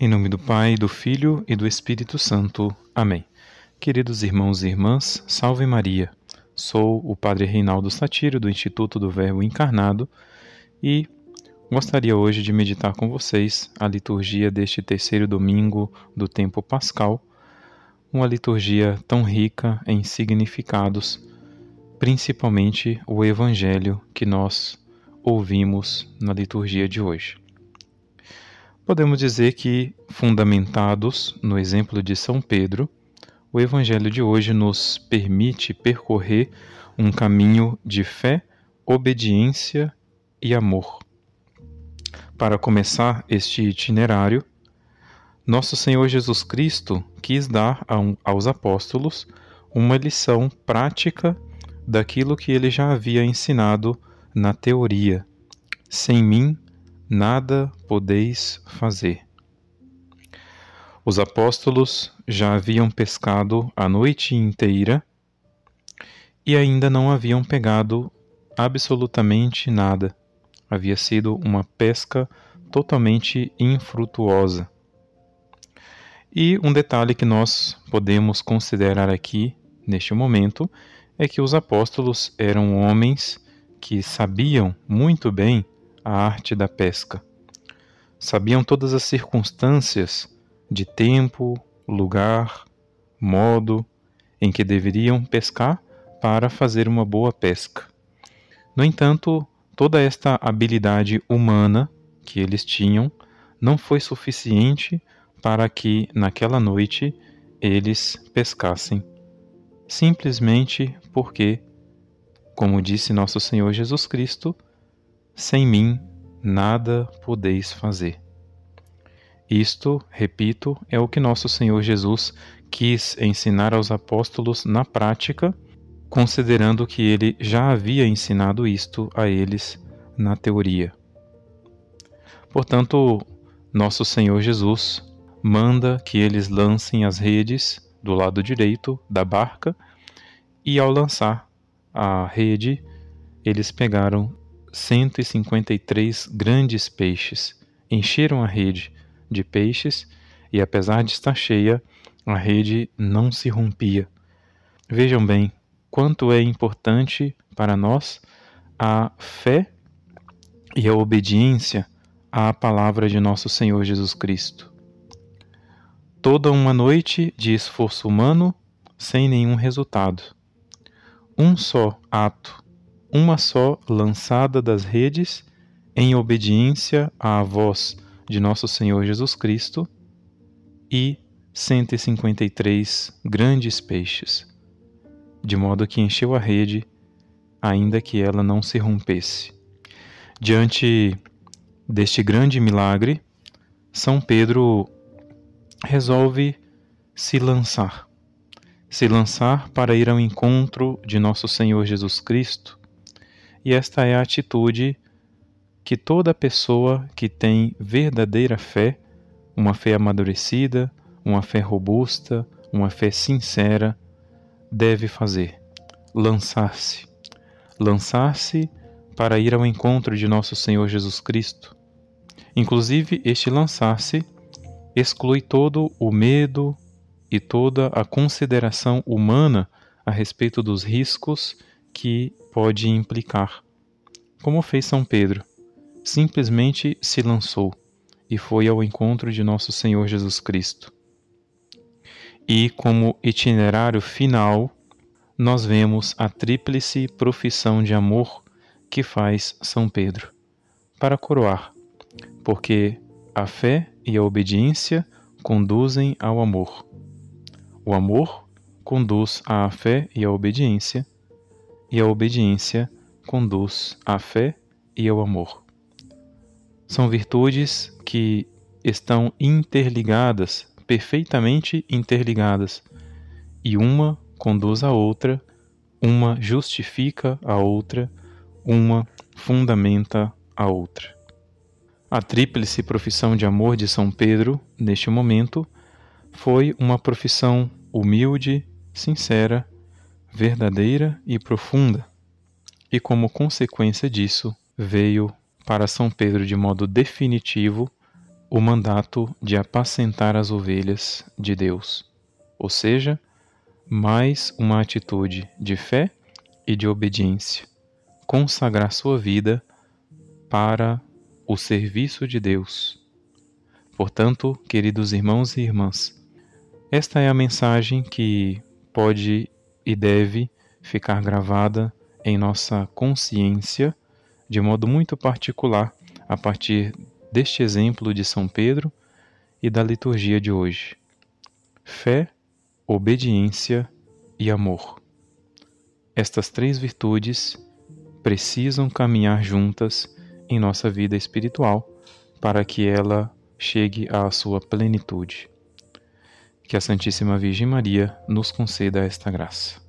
Em nome do Pai, do Filho e do Espírito Santo. Amém. Queridos irmãos e irmãs, salve Maria. Sou o Padre Reinaldo Satírio do Instituto do Verbo Encarnado e gostaria hoje de meditar com vocês a liturgia deste terceiro domingo do tempo pascal, uma liturgia tão rica em significados, principalmente o evangelho que nós ouvimos na liturgia de hoje. Podemos dizer que, fundamentados no exemplo de São Pedro, o Evangelho de hoje nos permite percorrer um caminho de fé, obediência e amor. Para começar este itinerário, nosso Senhor Jesus Cristo quis dar aos apóstolos uma lição prática daquilo que ele já havia ensinado na teoria. Sem mim, nada podeis fazer. Os apóstolos já haviam pescado a noite inteira e ainda não haviam pegado absolutamente nada. Havia sido uma pesca totalmente infrutuosa. E um detalhe que nós podemos considerar aqui, neste momento, é que os apóstolos eram homens que sabiam muito bem a arte da pesca. Sabiam todas as circunstâncias de tempo, lugar, modo em que deveriam pescar para fazer uma boa pesca. No entanto, toda esta habilidade humana que eles tinham não foi suficiente para que naquela noite eles pescassem, simplesmente porque, como disse nosso Senhor Jesus Cristo, sem mim nada podeis fazer. Isto, repito, é o que nosso Senhor Jesus quis ensinar aos apóstolos na prática, considerando que ele já havia ensinado isto a eles na teoria. Portanto, nosso Senhor Jesus manda que eles lancem as redes do lado direito da barca e, ao lançar a rede, eles pegaram 153 grandes peixes. Encheram a rede de peixes e, apesar de estar cheia, a rede não se rompia. Vejam bem quanto é importante para nós a fé e a obediência à palavra de nosso Senhor Jesus Cristo. Toda uma noite de esforço humano sem nenhum resultado. Um só ato uma só lançada das redes em obediência à voz de nosso Senhor Jesus Cristo e 153 grandes peixes, de modo que encheu a rede, ainda que ela não se rompesse. Diante deste grande milagre, São Pedro resolve se lançar, se lançar para ir ao encontro de nosso Senhor Jesus Cristo e esta é a atitude que toda pessoa que tem verdadeira fé, uma fé amadurecida, uma fé robusta, uma fé sincera, deve fazer: lançar-se. Lançar-se para ir ao encontro de nosso Senhor Jesus Cristo. Inclusive, este lançar-se exclui todo o medo e toda a consideração humana a respeito dos riscos que pode implicar. Como fez São Pedro, simplesmente se lançou e foi ao encontro de nosso Senhor Jesus Cristo. E como itinerário final, nós vemos a tríplice profissão de amor que faz São Pedro, para coroar, porque a fé e a obediência conduzem ao amor. O amor conduz à fé e à obediência, e a obediência conduz à fé e ao amor. São virtudes que estão interligadas, perfeitamente interligadas, e uma conduz à outra, uma justifica a outra, uma fundamenta a outra. A tríplice profissão de amor de São Pedro, neste momento, foi uma profissão humilde, sincera verdadeira e profunda, e como consequência disso, veio para São Pedro de modo definitivo o mandato de apacentar as ovelhas de Deus, ou seja, mais uma atitude de fé e de obediência, consagrar sua vida para o serviço de Deus. Portanto, queridos irmãos e irmãs, esta é a mensagem que pode e deve ficar gravada em nossa consciência de modo muito particular a partir deste exemplo de São Pedro e da liturgia de hoje. Fé, obediência e amor. Estas três virtudes precisam caminhar juntas em nossa vida espiritual para que ela chegue à sua plenitude. Que a Santíssima Virgem Maria nos conceda esta graça.